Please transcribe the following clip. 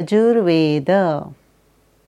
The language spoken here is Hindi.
यजुर्वेद।